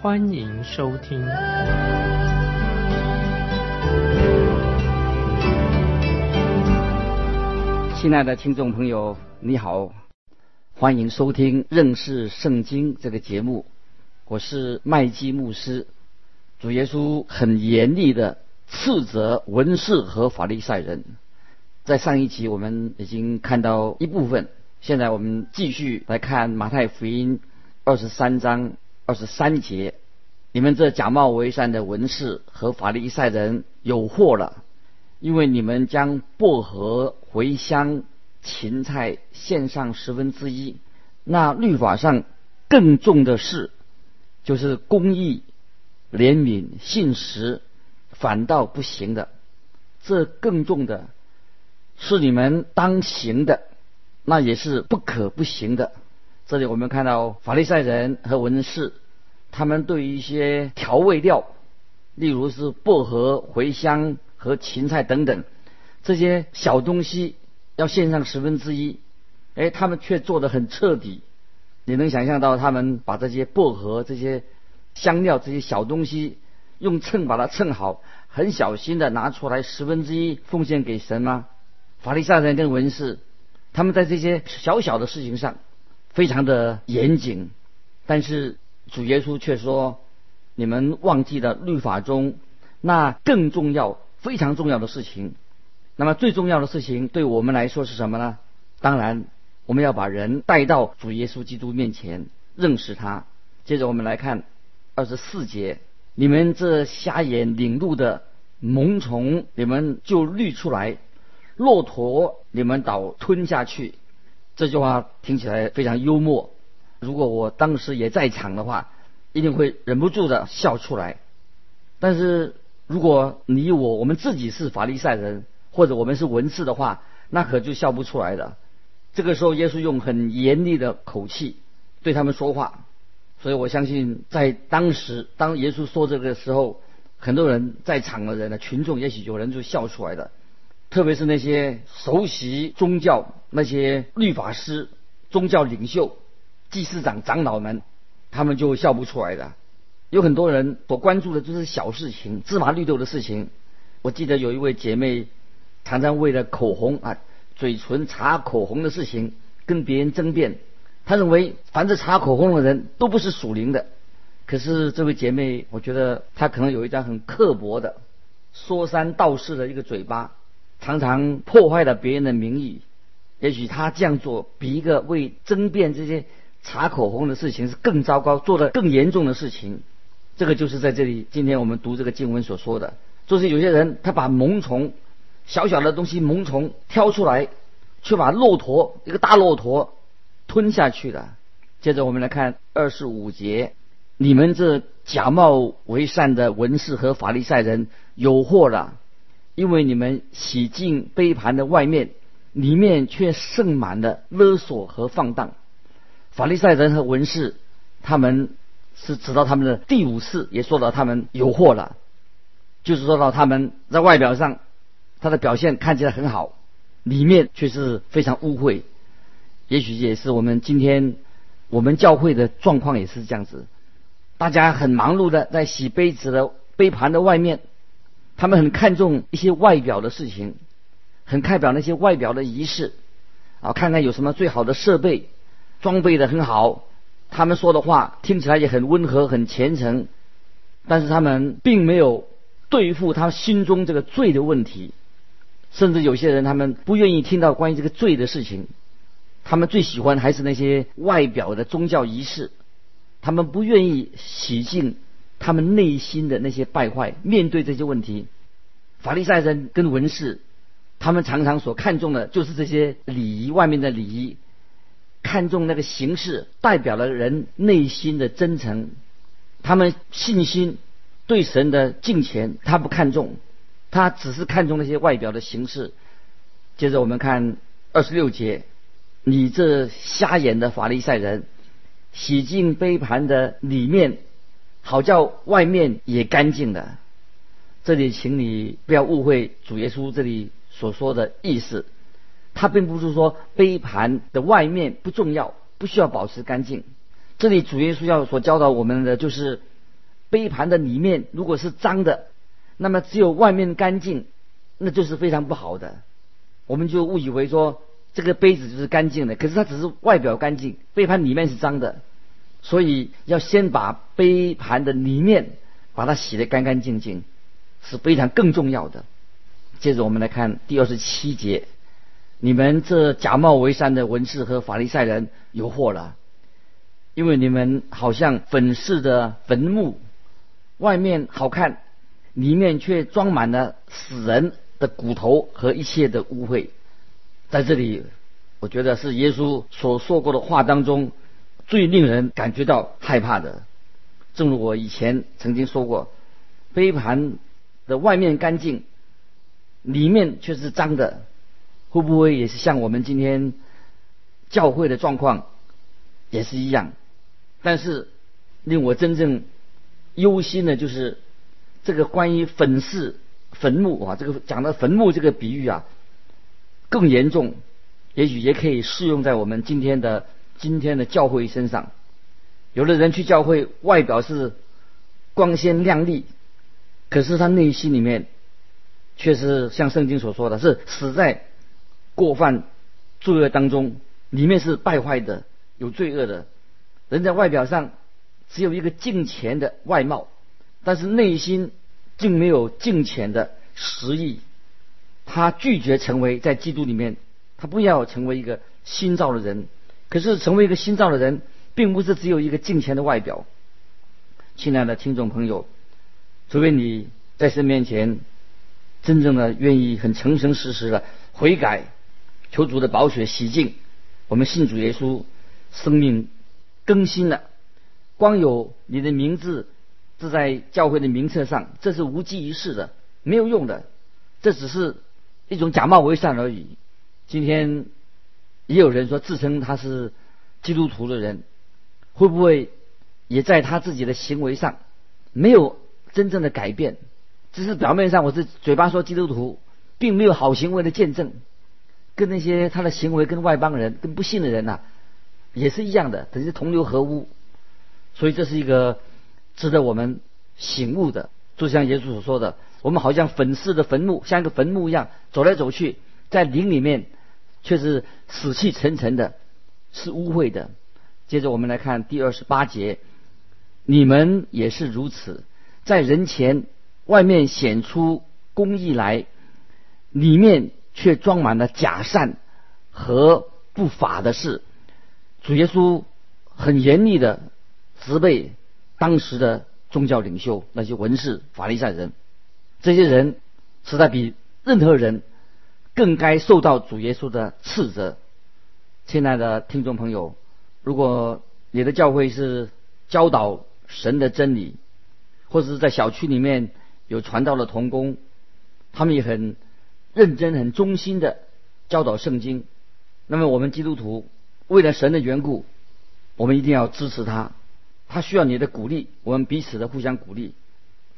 欢迎收听。亲爱的听众朋友，你好，欢迎收听认识圣经这个节目，我是麦基牧师。主耶稣很严厉的斥责文士和法利赛人。在上一集我们已经看到一部分，现在我们继续来看马太福音二十三章二十三节。你们这假冒为善的文士和法利赛人有祸了，因为你们将薄荷、茴香、芹菜献上十分之一，那律法上更重的事，就是公义、怜悯、信实，反倒不行的。这更重的。是你们当行的，那也是不可不行的。这里我们看到法利赛人和文士，他们对于一些调味料，例如是薄荷、茴香和芹菜等等这些小东西，要献上十分之一。哎，他们却做得很彻底。你能想象到他们把这些薄荷、这些香料、这些小东西用秤把它称好，很小心的拿出来十分之一奉献给神吗？法利赛人跟文士，他们在这些小小的事情上非常的严谨，但是主耶稣却说：“你们忘记了律法中那更重要、非常重要的事情。那么最重要的事情对我们来说是什么呢？当然，我们要把人带到主耶稣基督面前，认识他。接着我们来看二十四节：你们这瞎眼领路的萌虫，你们就滤出来。”骆驼，你们倒吞下去。这句话听起来非常幽默。如果我当时也在场的话，一定会忍不住的笑出来。但是如果你我我们自己是法利赛人，或者我们是文士的话，那可就笑不出来了。这个时候，耶稣用很严厉的口气对他们说话。所以我相信，在当时当耶稣说这个时候，很多人在场的人呢，群众也许有人就笑出来的。特别是那些熟悉宗教、那些律法师、宗教领袖、祭司长、长老们，他们就笑不出来的。有很多人所关注的就是小事情、芝麻绿豆的事情。我记得有一位姐妹，常常为了口红啊、嘴唇擦口红的事情跟别人争辩。她认为凡是擦口红的人都不是属灵的。可是这位姐妹，我觉得她可能有一张很刻薄的、说三道四的一个嘴巴。常常破坏了别人的名誉，也许他这样做比一个为争辩这些查口红的事情是更糟糕，做的更严重的事情。这个就是在这里，今天我们读这个经文所说的，就是有些人他把萌虫小小的东西萌虫挑出来，却把骆驼一个大骆驼吞下去了。接着我们来看二十五节，你们这假冒为善的文士和法利赛人有祸了。因为你们洗净杯盘的外面，里面却盛满了勒索和放荡。法利赛人和文士，他们是直到他们的第五次也说到他们有祸了，就是说到他们在外表上，他的表现看起来很好，里面却是非常污秽。也许也是我们今天我们教会的状况也是这样子，大家很忙碌的在洗杯子的杯盘的外面。他们很看重一些外表的事情，很看表那些外表的仪式，啊，看看有什么最好的设备，装备的很好。他们说的话听起来也很温和、很虔诚，但是他们并没有对付他心中这个罪的问题。甚至有些人他们不愿意听到关于这个罪的事情，他们最喜欢还是那些外表的宗教仪式，他们不愿意洗净。他们内心的那些败坏，面对这些问题，法利赛人跟文士，他们常常所看重的就是这些礼仪外面的礼仪，看重那个形式代表了人内心的真诚，他们信心对神的敬虔，他不看重，他只是看重那些外表的形式。接着我们看二十六节，你这瞎眼的法利赛人，洗净杯盘的里面，好叫外面也干净的。这里，请你不要误会主耶稣这里所说的意思，他并不是说杯盘的外面不重要，不需要保持干净。这里主耶稣要所教导我们的就是，杯盘的里面如果是脏的，那么只有外面干净，那就是非常不好的。我们就误以为说这个杯子就是干净的，可是它只是外表干净，杯盘里面是脏的，所以要先把杯盘的里面把它洗得干干净净，是非常更重要的。接着我们来看第二十七节，你们这假冒为善的文士和法利赛人有祸了。因为你们好像粉饰的坟墓，外面好看，里面却装满了死人的骨头和一切的污秽。在这里，我觉得是耶稣所说过的话当中最令人感觉到害怕的。正如我以前曾经说过，杯盘的外面干净，里面却是脏的，会不会也是像我们今天教会的状况也是一样？但是令我真正忧心的，就是这个关于粉饰坟墓啊，这个讲的坟墓这个比喻啊，更严重，也许也可以适用在我们今天的今天的教会身上。有的人去教会，外表是光鲜亮丽，可是他内心里面却是像圣经所说的是死在过犯罪恶当中，里面是败坏的，有罪恶的。人在外表上只有一个敬虔的外貌，但是内心竟没有敬虔的实意。他拒绝成为在基督里面，他不要成为一个新造的人。可是成为一个新造的人，并不是只有一个敬虔的外表。亲爱的听众朋友，除非你在神面前真正的愿意很诚诚实实的悔改，求主的宝血洗净，我们信主耶稣，生命。更新了，光有你的名字字在教会的名册上，这是无济于事的，没有用的，这只是一种假冒伪善而已。今天也有人说自称他是基督徒的人，会不会也在他自己的行为上没有真正的改变？只是表面上我是嘴巴说基督徒，并没有好行为的见证，跟那些他的行为跟外邦人、跟不信的人呐。也是一样的，等于同流合污，所以这是一个值得我们醒悟的。就像耶稣所说的，我们好像粉饰的坟墓，像一个坟墓一样走来走去，在灵里面却是死气沉沉的，是污秽的。接着我们来看第二十八节，你们也是如此，在人前外面显出公义来，里面却装满了假善和不法的事。主耶稣很严厉的责备当时的宗教领袖，那些文士、法利赛人，这些人实在比任何人更该受到主耶稣的斥责。亲爱的听众朋友，如果你的教会是教导神的真理，或者是在小区里面有传道的童工，他们也很认真、很忠心的教导圣经，那么我们基督徒。为了神的缘故，我们一定要支持他。他需要你的鼓励，我们彼此的互相鼓励。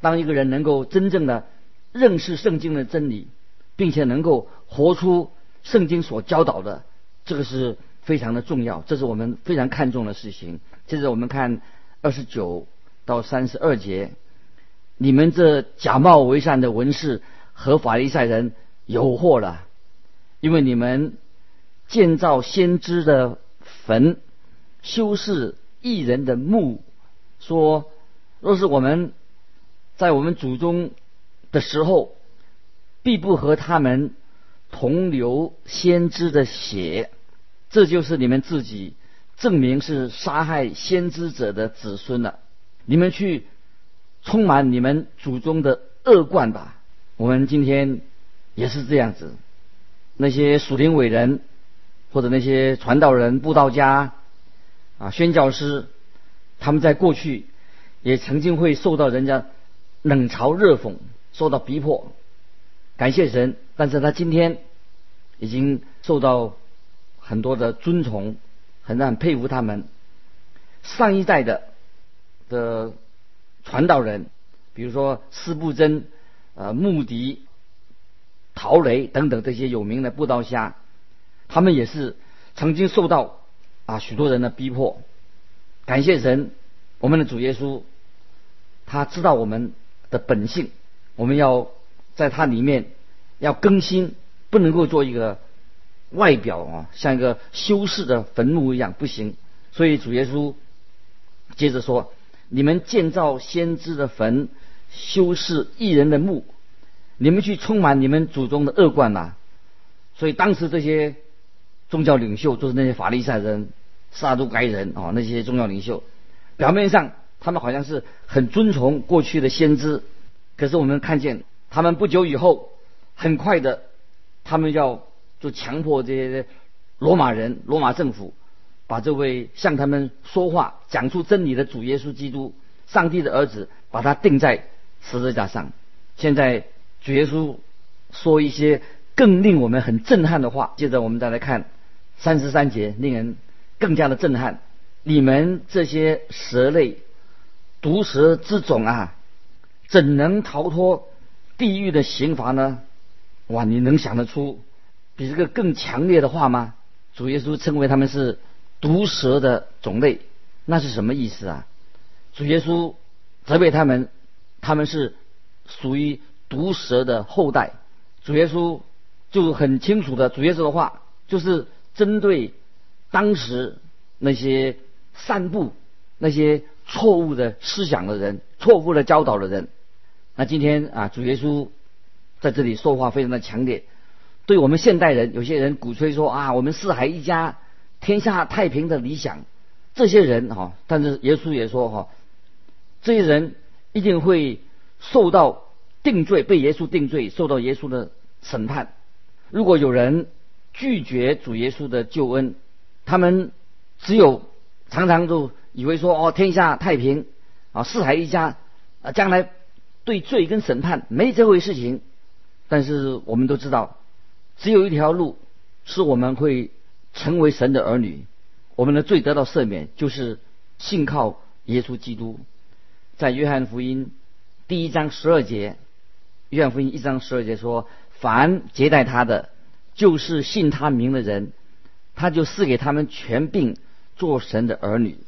当一个人能够真正的认识圣经的真理，并且能够活出圣经所教导的，这个是非常的重要，这是我们非常看重的事情。接着我们看二十九到三十二节，你们这假冒为善的文士和法利赛人有祸了，因为你们。建造先知的坟，修饰异人的墓，说若是我们在我们祖宗的时候，必不和他们同流先知的血，这就是你们自己证明是杀害先知者的子孙了。你们去充满你们祖宗的恶贯吧。我们今天也是这样子，那些属灵伟人。或者那些传道人、布道家啊、宣教师，他们在过去也曾经会受到人家冷嘲热讽，受到逼迫。感谢神，但是他今天已经受到很多的尊崇，很让人佩服他们。上一代的的传道人，比如说斯布真、呃穆迪、陶雷等等这些有名的布道家，他们也是曾经受到啊许多人的逼迫。感谢神，我们的主耶稣，他知道我们的本性，我们要在他里面。要更新，不能够做一个外表啊，像一个修饰的坟墓一样，不行。所以主耶稣接着说：“你们建造先知的坟，修饰异人的墓，你们去充满你们祖宗的恶贯呐！”所以当时这些宗教领袖，就是那些法利赛人、撒都该人啊，那些宗教领袖，表面上他们好像是很尊崇过去的先知，可是我们看见他们不久以后。很快的，他们要就强迫这些罗马人、罗马政府，把这位向他们说话、讲出真理的主耶稣基督、上帝的儿子，把他钉在十字架上。现在主耶稣说一些更令我们很震撼的话。接着我们再来看三十三节，令人更加的震撼。你们这些蛇类、毒蛇之种啊，怎能逃脱地狱的刑罚呢？哇！你能想得出比这个更强烈的话吗？主耶稣称为他们是毒蛇的种类，那是什么意思啊？主耶稣责备他们，他们是属于毒蛇的后代。主耶稣就很清楚的，主耶稣的话就是针对当时那些散布那些错误的思想的人、错误的教导的人。那今天啊，主耶稣。在这里说话非常的强烈，对我们现代人，有些人鼓吹说啊，我们四海一家，天下太平的理想，这些人哈，但是耶稣也说哈，这些人一定会受到定罪，被耶稣定罪，受到耶稣的审判。如果有人拒绝主耶稣的救恩，他们只有常常就以为说哦，天下太平啊，四海一家啊，将来对罪跟审判没这回事情。但是我们都知道，只有一条路是我们会成为神的儿女，我们的罪得到赦免，就是信靠耶稣基督。在约翰福音第一章十二节，约翰福音一章十二节说：“凡接待他的，就是信他名的人，他就赐给他们权柄做神的儿女。”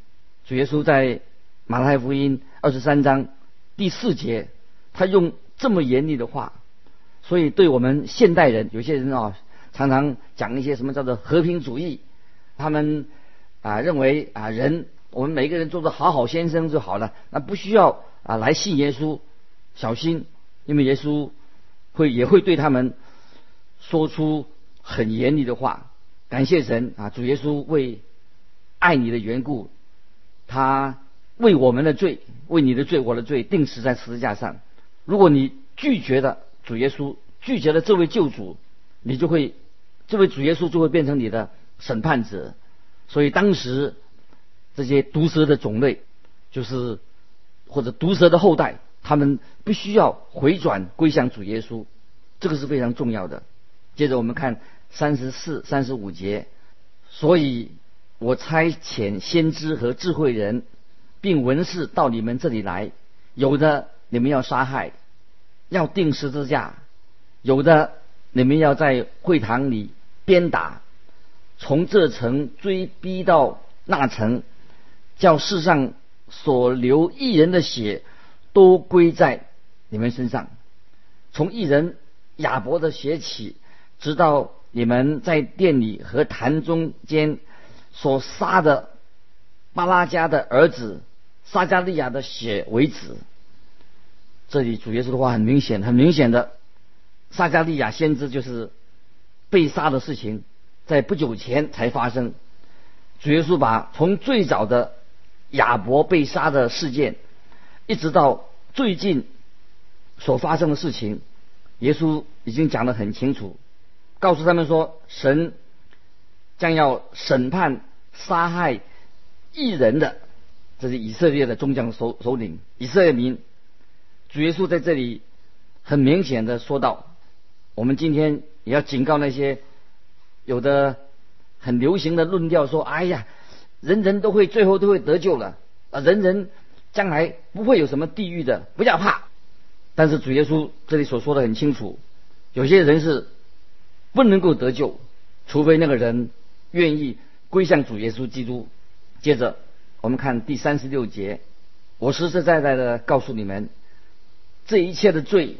主耶稣在马太福音二十三章第四节，他用这么严厉的话。所以，对我们现代人，有些人啊，常常讲一些什么叫做和平主义，他们啊认为啊人，我们每个人做个好好先生就好了，那不需要啊来信耶稣，小心，因为耶稣会也会对他们说出很严厉的话。感谢神啊，主耶稣为爱你的缘故，他为我们的罪，为你的罪，我的罪，定死在十字架上。如果你拒绝的，主耶稣拒绝了这位救主，你就会，这位主耶稣就会变成你的审判者。所以当时这些毒蛇的种类，就是或者毒蛇的后代，他们必须要回转归向主耶稣，这个是非常重要的。接着我们看三十四、三十五节，所以我差遣先知和智慧人，并文士到你们这里来，有的你们要杀害。要定十字架，有的你们要在会堂里鞭打，从这层追逼到那层，叫世上所流一人的血都归在你们身上，从一人亚伯的血起，直到你们在店里和坛中间所杀的巴拉加的儿子撒加利亚的血为止。这里主耶稣的话很明显，很明显的，撒加利亚先知就是被杀的事情，在不久前才发生。主耶稣把从最早的亚伯被杀的事件，一直到最近所发生的事情，耶稣已经讲得很清楚，告诉他们说，神将要审判杀害异人的，这是以色列的中将首首领以色列民。主耶稣在这里很明显的说到，我们今天也要警告那些有的很流行的论调说：“哎呀，人人都会最后都会得救了啊，人人将来不会有什么地狱的，不要怕。”但是主耶稣这里所说的很清楚，有些人是不能够得救，除非那个人愿意归向主耶稣基督。接着我们看第三十六节，我实实在在的告诉你们，这一切的罪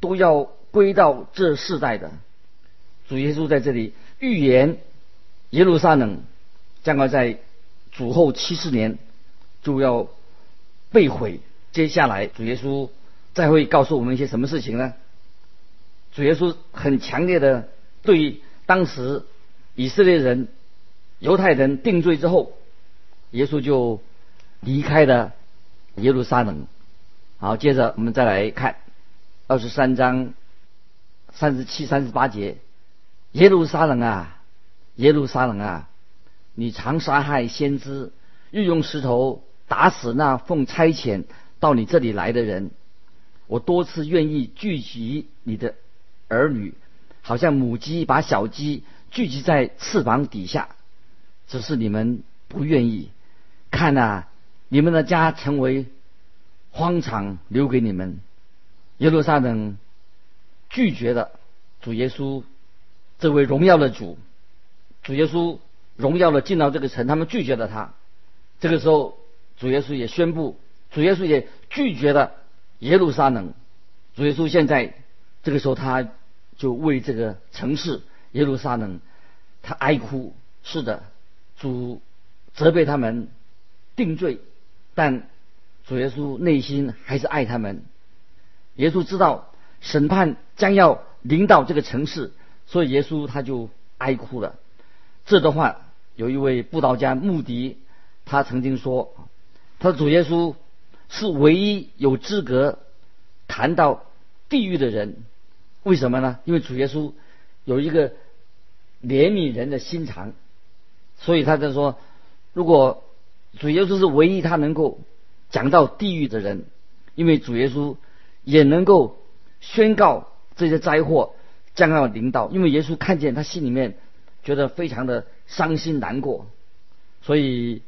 都要归到这世代的。主耶稣在这里预言耶路撒冷将要在主后七十年就要被毁。接下来主耶稣。再会告诉我们一些什么事情呢？主耶稣很强烈的对当时以色列人、犹太人定罪之后，耶稣就离开了耶路撒冷。好，接着我们再来看二十三章三十七、三十八节：耶路撒冷啊，耶路撒冷啊，你常杀害先知，又用石头打死那奉差遣到你这里来的人。我多次愿意聚集你的儿女，好像母鸡把小鸡聚集在翅膀底下，只是你们不愿意。看呐，你们的家成为荒场，留给你们。耶路撒冷拒绝了主耶稣这位荣耀的主，主耶稣荣耀的进到这个城，他们拒绝了他。这个时候，主耶稣也宣布，主耶稣也拒绝了。耶路撒冷，主耶稣现在这个时候，他就为这个城市耶路撒冷，他哀哭。是的，主责备他们定罪，但主耶稣内心还是爱他们。耶稣知道审判将要临到这个城市，所以耶稣他就哀哭了。这段话，有一位布道家穆迪，他曾经说：“他说主耶稣。”是唯一有资格谈到地狱的人，为什么呢？因为主耶稣有一个怜悯人的心肠，所以他在说，如果主耶稣是唯一他能够讲到地狱的人，因为主耶稣也能够宣告这些灾祸将要临到，因为耶稣看见他心里面觉得非常的伤心难过，所以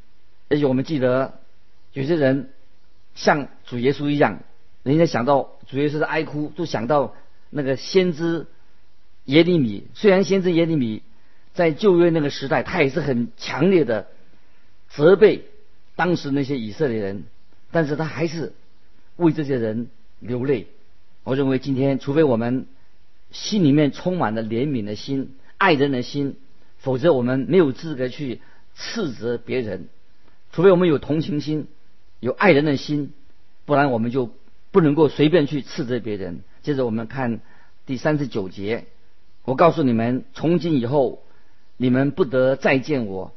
而且我们记得有些人。像主耶稣一样，人家想到主耶稣的哀哭，就想到那个先知耶利米。虽然先知耶利米在旧约那个时代，他也是很强烈的责备当时那些以色列人，但是他还是为这些人流泪。我认为今天，除非我们心里面充满了怜悯的心、爱人的心，否则我们没有资格去斥责别人。除非我们有同情心。有爱人的心，不然我们就不能够随便去斥责别人。接着我们看第三十九节，我告诉你们，从今以后，你们不得再见我，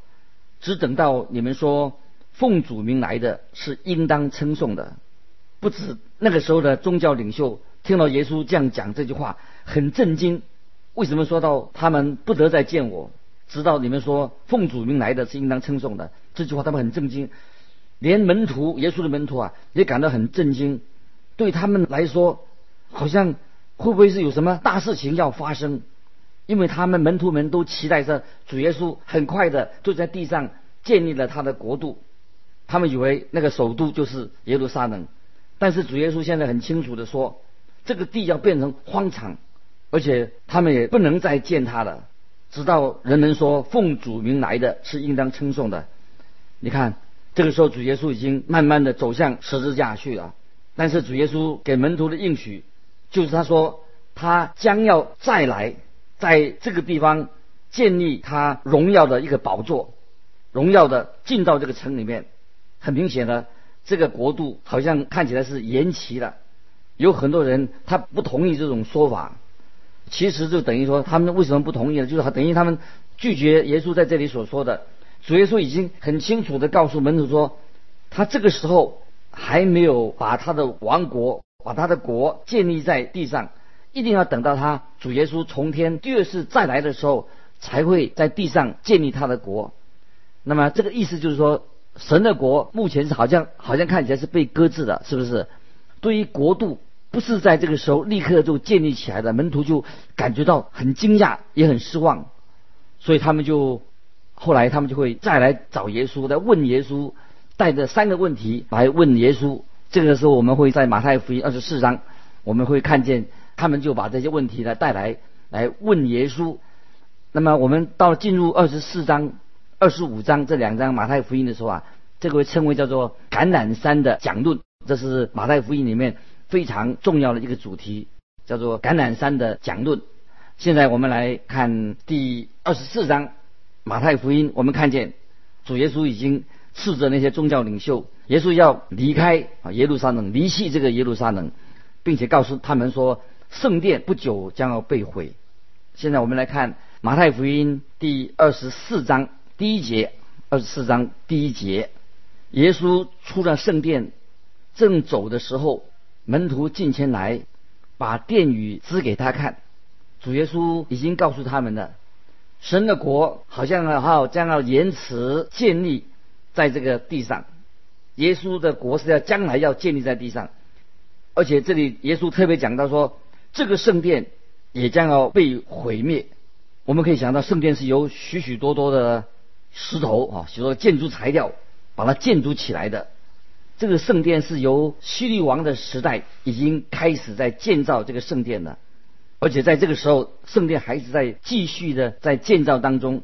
只等到你们说奉主名来的是应当称颂的。不止那个时候的宗教领袖听到耶稣这样讲这句话，很震惊。为什么说到他们不得再见我，直到你们说奉主名来的是应当称颂的这句话，他们很震惊。连门徒耶稣的门徒啊，也感到很震惊。对他们来说，好像会不会是有什么大事情要发生？因为他们门徒们都期待着主耶稣很快的就在地上建立了他的国度。他们以为那个首都就是耶路撒冷，但是主耶稣现在很清楚的说，这个地要变成荒场，而且他们也不能再见他了，直到人们说奉主名来的是应当称颂的。你看。这个时候，主耶稣已经慢慢的走向十字架去了。但是主耶稣给门徒的应许，就是他说他将要再来，在这个地方建立他荣耀的一个宝座，荣耀的进到这个城里面。很明显的，这个国度好像看起来是延期了。有很多人他不同意这种说法，其实就等于说他们为什么不同意呢？就是等于他们拒绝耶稣在这里所说的。主耶稣已经很清楚的告诉门徒说，他这个时候还没有把他的王国、把他的国建立在地上，一定要等到他主耶稣从天第二次再来的时候，才会在地上建立他的国。那么这个意思就是说，神的国目前是好像好像看起来是被搁置的，是不是？对于国度不是在这个时候立刻就建立起来的，门徒就感觉到很惊讶，也很失望，所以他们就后来他们就会再来找耶稣，来问耶稣，带着三个问题来问耶稣。这个时候我们会在马太福音二十四章，我们会看见他们就把这些问题来带来来问耶稣。那么我们到进入二十四章、二十五章这两章马太福音的时候啊，这个称为叫做橄榄山的讲论，这是马太福音里面。非常重要的一个主题叫做橄榄山的讲论。现在我们来看第二十四章马太福音，我们看见主耶稣已经斥责那些宗教领袖，耶稣要离开啊耶路撒冷，离弃这个耶路撒冷，并且告诉他们说圣殿不久将要被毁。现在我们来看马太福音第二十四章第一节，二十四章第一节，耶稣出了圣殿，正走的时候。门徒进前来，把殿宇指给他看。主耶稣已经告诉他们了，神的国好像要将要延迟建立在这个地上。耶稣的国是要将来要建立在地上，而且这里耶稣特别讲到说，这个圣殿也将要被毁灭。我们可以想到，圣殿是由许许多多的石头啊，许多建筑材料把它建筑起来的。这个圣殿是由希律王的时代已经开始在建造这个圣殿了，而且在这个时候，圣殿还是在继续的在建造当中。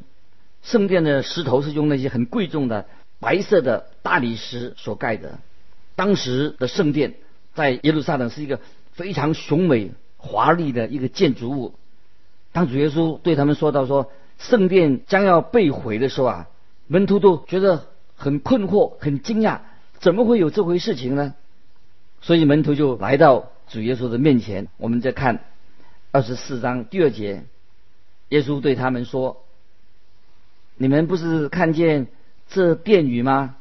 圣殿的石头是用那些很贵重的白色的大理石所盖的。当时的圣殿在耶路撒冷是一个非常雄伟华丽的一个建筑物。当主耶稣对他们说到说圣殿将要被毁的时候啊，门徒都觉得很困惑、很惊讶。怎么会有这回事情呢？所以门徒就来到主耶稣的面前。我们再看二十四章第二节，耶稣对他们说：“你们不是看见这殿宇吗？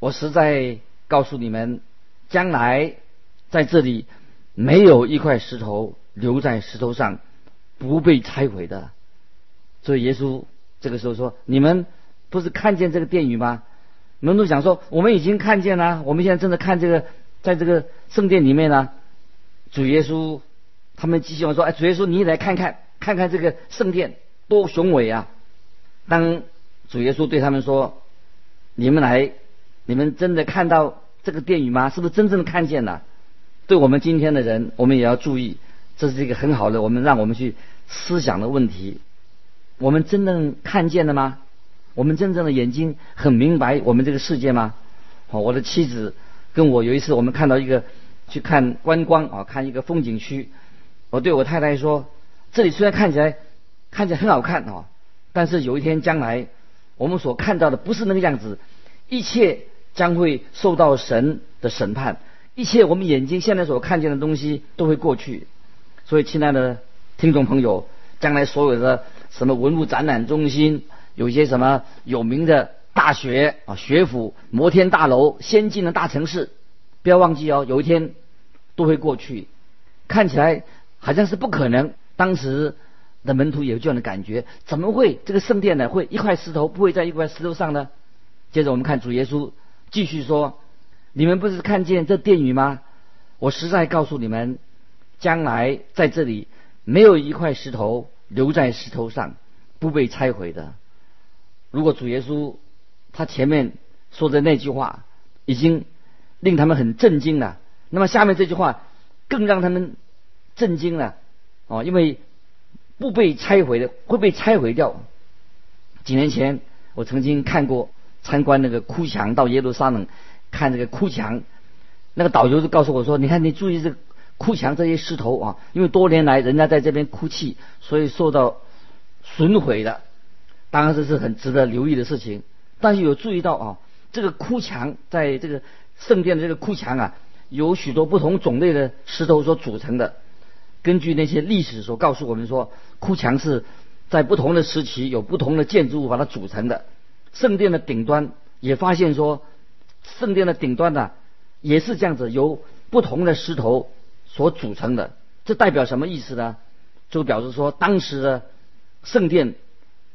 我实在告诉你们，将来在这里没有一块石头留在石头上不被拆毁的。”所以耶稣这个时候说：“你们不是看见这个殿宇吗？”门徒想说：“我们已经看见了，我们现在正在看这个，在这个圣殿里面呢。”主耶稣他们继续说：“哎，主耶稣，你来看看，看看这个圣殿多雄伟啊！”当主耶稣对他们说：“你们来，你们真的看到这个殿宇吗？是不是真正的看见了？”对我们今天的人，我们也要注意，这是一个很好的，我们让我们去思想的问题：我们真正看见了吗？我们真正的眼睛很明白我们这个世界吗？好，我的妻子跟我有一次，我们看到一个去看观光啊，看一个风景区。我对我太太说：“这里虽然看起来看起来很好看啊，但是有一天将来我们所看到的不是那个样子，一切将会受到神的审判，一切我们眼睛现在所看见的东西都会过去。所以，亲爱的听众朋友，将来所有的什么文物展览中心。”有一些什么有名的大学啊、学府、摩天大楼、先进的大城市，不要忘记哦，有一天都会过去。看起来好像是不可能，当时的门徒有这样的感觉：怎么会这个圣殿呢？会一块石头不会在一块石头上呢？接着我们看主耶稣继续说：“你们不是看见这殿宇吗？我实在告诉你们，将来在这里没有一块石头留在石头上不被拆毁的。”如果主耶稣他前面说的那句话已经令他们很震惊了，那么下面这句话更让他们震惊了哦，因为不被拆毁的会被拆毁掉。几年前我曾经看过参观那个哭墙，到耶路撒冷看这个哭墙，那个导游就告诉我说：“你看，你注意这个哭墙这些石头啊，因为多年来人家在这边哭泣，所以受到损毁的。”当然这是很值得留意的事情，但是有注意到啊，这个哭墙在这个圣殿的这个哭墙啊，有许多不同种类的石头所组成的。根据那些历史所告诉我们说，哭墙是在不同的时期有不同的建筑物把它组成的。圣殿的顶端也发现说，圣殿的顶端呢也是这样子，由不同的石头所组成的。这代表什么意思呢？就表示说当时的圣殿。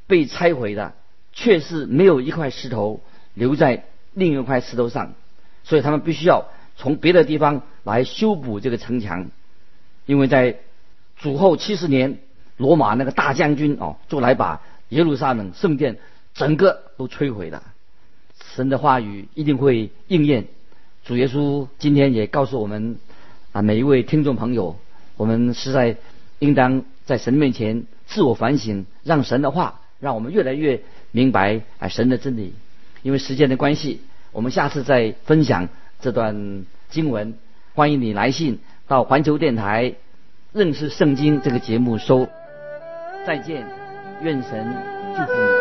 被拆毁的，却是没有一块石头留在另一块石头上，所以他们必须要从别的地方来修补这个城墙，因为在主后七十年，罗马那个大将军哦，就来把耶路撒冷圣殿整个都摧毁了。神的话语一定会应验。主耶稣今天也告诉我们啊，每一位听众朋友，我们实在应当在神面前自我反省，让神的话让我们越来越明白啊神的真理。因为时间的关系，我们下次再分享这段经文。欢迎你来信到环球电台认识圣经这个节目收。再见，愿神祝福你。